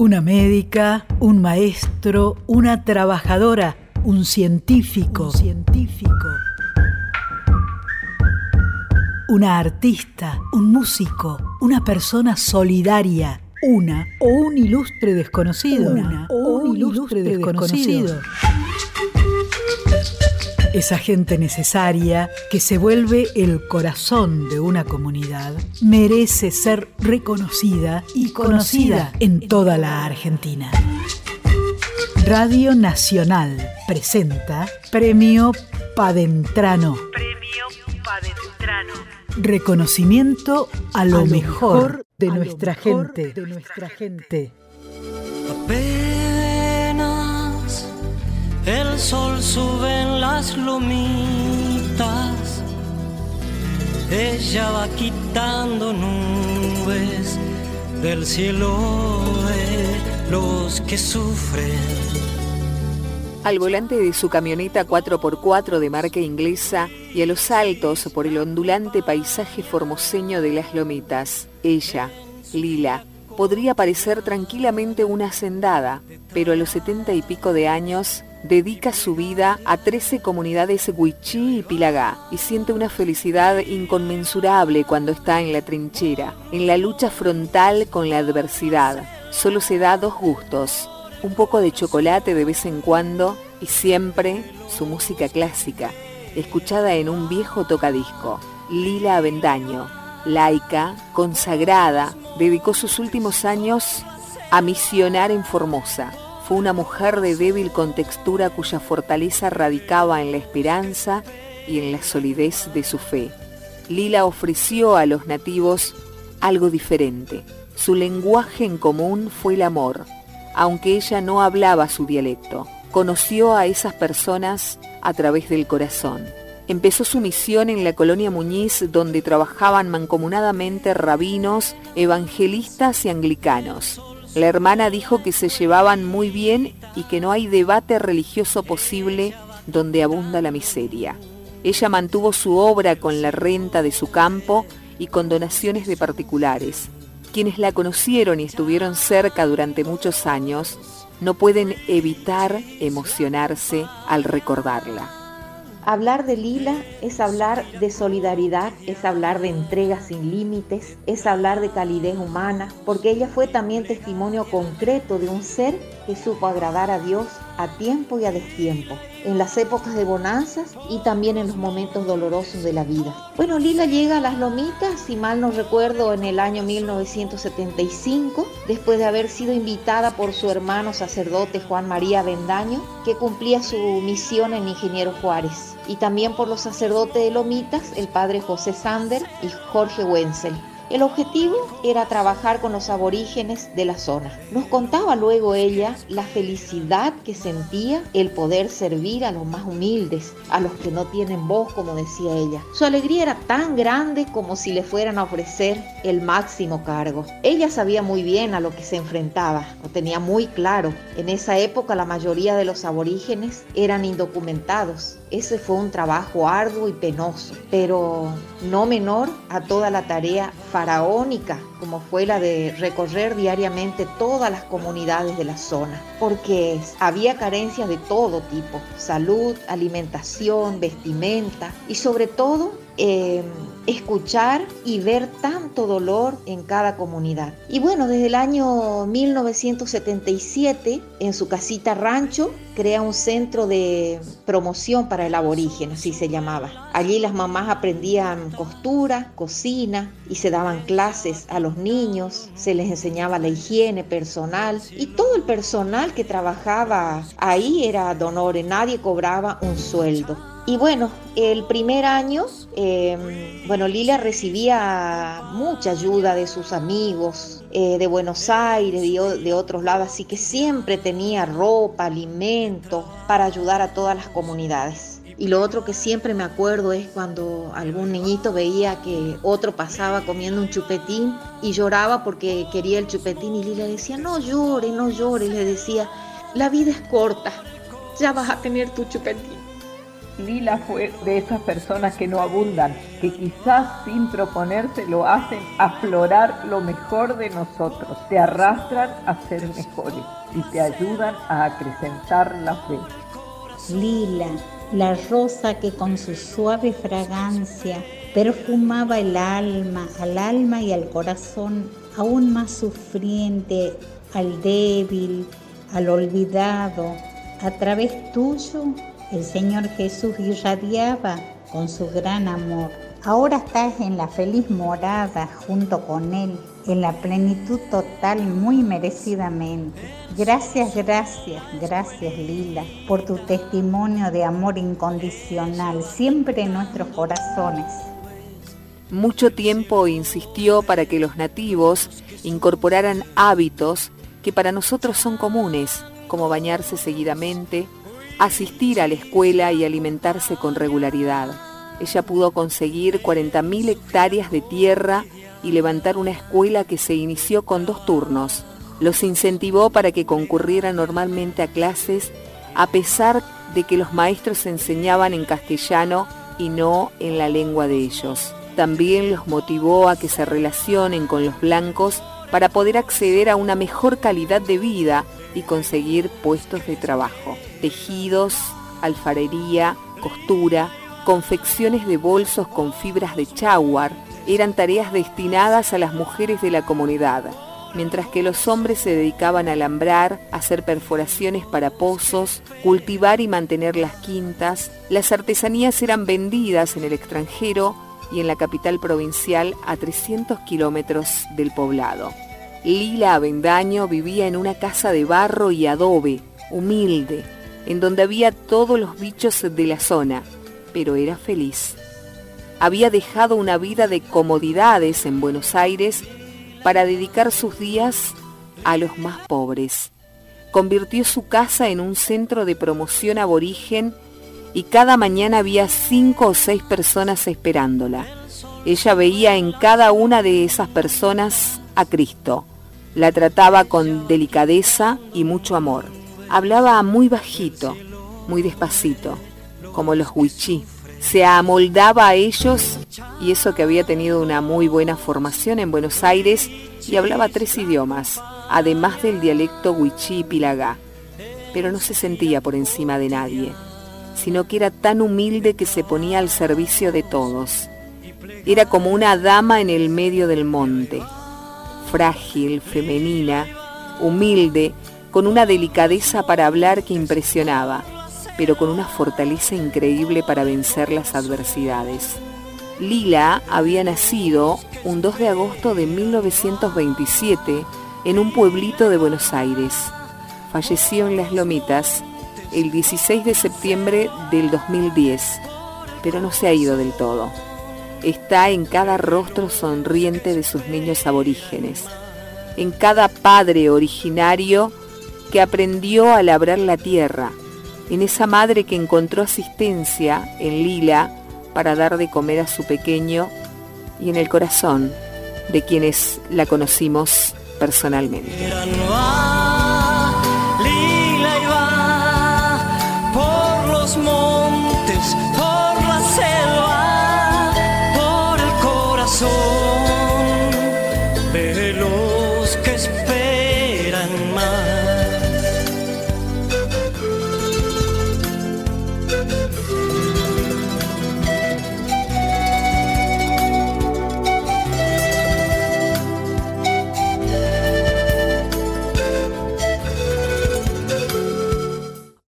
Una médica, un maestro, una trabajadora, un científico. Un científico. Una artista, un músico, una persona solidaria, una o un ilustre desconocido. Una o un ilustre desconocido. Esa gente necesaria que se vuelve el corazón de una comunidad merece ser reconocida y conocida en toda la Argentina. Radio Nacional presenta Premio Padentrano. Premio Padentrano. Reconocimiento a lo, mejor, de, nuestra gente, de nuestra gente. El sol sube las lomitas, ella va quitando nubes del cielo de los que sufren. Al volante de su camioneta 4x4 de marca inglesa y a los saltos por el ondulante paisaje formoseño de las lomitas, ella, Lila, podría parecer tranquilamente una hacendada, pero a los setenta y pico de años dedica su vida a 13 comunidades Huichí y Pilagá y siente una felicidad inconmensurable cuando está en la trinchera, en la lucha frontal con la adversidad. Solo se da dos gustos, un poco de chocolate de vez en cuando y siempre su música clásica, escuchada en un viejo tocadisco. Lila Avendaño, laica, consagrada, dedicó sus últimos años a misionar en Formosa fue una mujer de débil contextura cuya fortaleza radicaba en la esperanza y en la solidez de su fe. Lila ofreció a los nativos algo diferente. Su lenguaje en común fue el amor, aunque ella no hablaba su dialecto. Conoció a esas personas a través del corazón. Empezó su misión en la colonia Muñiz donde trabajaban mancomunadamente rabinos, evangelistas y anglicanos. La hermana dijo que se llevaban muy bien y que no hay debate religioso posible donde abunda la miseria. Ella mantuvo su obra con la renta de su campo y con donaciones de particulares. Quienes la conocieron y estuvieron cerca durante muchos años no pueden evitar emocionarse al recordarla. Hablar de Lila es hablar de solidaridad, es hablar de entrega sin límites, es hablar de calidez humana, porque ella fue también testimonio concreto de un ser que supo agradar a Dios a tiempo y a destiempo en las épocas de bonanzas y también en los momentos dolorosos de la vida. Bueno, Lila llega a las Lomitas, si mal no recuerdo, en el año 1975, después de haber sido invitada por su hermano sacerdote Juan María Bendaño, que cumplía su misión en Ingeniero Juárez, y también por los sacerdotes de Lomitas, el padre José Sander y Jorge Wenzel. El objetivo era trabajar con los aborígenes de la zona. Nos contaba luego ella la felicidad que sentía el poder servir a los más humildes, a los que no tienen voz, como decía ella. Su alegría era tan grande como si le fueran a ofrecer el máximo cargo. Ella sabía muy bien a lo que se enfrentaba, lo tenía muy claro. En esa época la mayoría de los aborígenes eran indocumentados ese fue un trabajo arduo y penoso, pero no menor a toda la tarea faraónica, como fue la de recorrer diariamente todas las comunidades de la zona, porque había carencias de todo tipo, salud, alimentación, vestimenta y sobre todo Em, escuchar y ver tanto dolor en cada comunidad. Y bueno, desde el año 1977, en su casita rancho, crea un centro de promoción para el aborigen, así se llamaba. Allí las mamás aprendían costura, cocina y se daban clases a los niños, se les enseñaba la higiene personal y todo el personal que trabajaba ahí era donore, nadie cobraba un sueldo. Y bueno, el primer año, em, bueno, Lila recibía mucha ayuda de sus amigos eh, de Buenos Aires, de, de otros lados, así que siempre tenía ropa, alimentos para ayudar a todas las comunidades. Y lo otro que siempre me acuerdo es cuando algún niñito veía que otro pasaba comiendo un chupetín y lloraba porque quería el chupetín y Lila decía, no llore, no llore, le decía, la vida es corta, ya vas a tener tu chupetín. Lila fue de esas personas que no abundan, que quizás sin proponerse lo hacen aflorar lo mejor de nosotros, te arrastran a ser mejores y te ayudan a acrecentar la fe. Lila, la rosa que con su suave fragancia perfumaba el alma, al alma y al corazón aún más sufriente, al débil, al olvidado. A través tuyo el Señor Jesús irradiaba con su gran amor. Ahora estás en la feliz morada junto con Él, en la plenitud total muy merecidamente. Gracias, gracias, gracias Lila, por tu testimonio de amor incondicional, siempre en nuestros corazones. Mucho tiempo insistió para que los nativos incorporaran hábitos que para nosotros son comunes, como bañarse seguidamente, asistir a la escuela y alimentarse con regularidad. Ella pudo conseguir 40.000 hectáreas de tierra y levantar una escuela que se inició con dos turnos. Los incentivó para que concurrieran normalmente a clases a pesar de que los maestros enseñaban en castellano y no en la lengua de ellos. También los motivó a que se relacionen con los blancos para poder acceder a una mejor calidad de vida y conseguir puestos de trabajo. Tejidos, alfarería, costura, confecciones de bolsos con fibras de chawar eran tareas destinadas a las mujeres de la comunidad, mientras que los hombres se dedicaban a alambrar, hacer perforaciones para pozos, cultivar y mantener las quintas, las artesanías eran vendidas en el extranjero y en la capital provincial a 300 kilómetros del poblado. Lila Avendaño vivía en una casa de barro y adobe, humilde, en donde había todos los bichos de la zona, pero era feliz. Había dejado una vida de comodidades en Buenos Aires para dedicar sus días a los más pobres. Convirtió su casa en un centro de promoción aborigen y cada mañana había cinco o seis personas esperándola. Ella veía en cada una de esas personas a Cristo. La trataba con delicadeza y mucho amor. Hablaba muy bajito, muy despacito, como los huichí. Se amoldaba a ellos y eso que había tenido una muy buena formación en Buenos Aires y hablaba tres idiomas, además del dialecto huichí y pilagá. Pero no se sentía por encima de nadie sino que era tan humilde que se ponía al servicio de todos. Era como una dama en el medio del monte, frágil, femenina, humilde, con una delicadeza para hablar que impresionaba, pero con una fortaleza increíble para vencer las adversidades. Lila había nacido un 2 de agosto de 1927 en un pueblito de Buenos Aires. Falleció en Las Lomitas el 16 de septiembre del 2010, pero no se ha ido del todo. Está en cada rostro sonriente de sus niños aborígenes, en cada padre originario que aprendió a labrar la tierra, en esa madre que encontró asistencia en Lila para dar de comer a su pequeño y en el corazón de quienes la conocimos personalmente.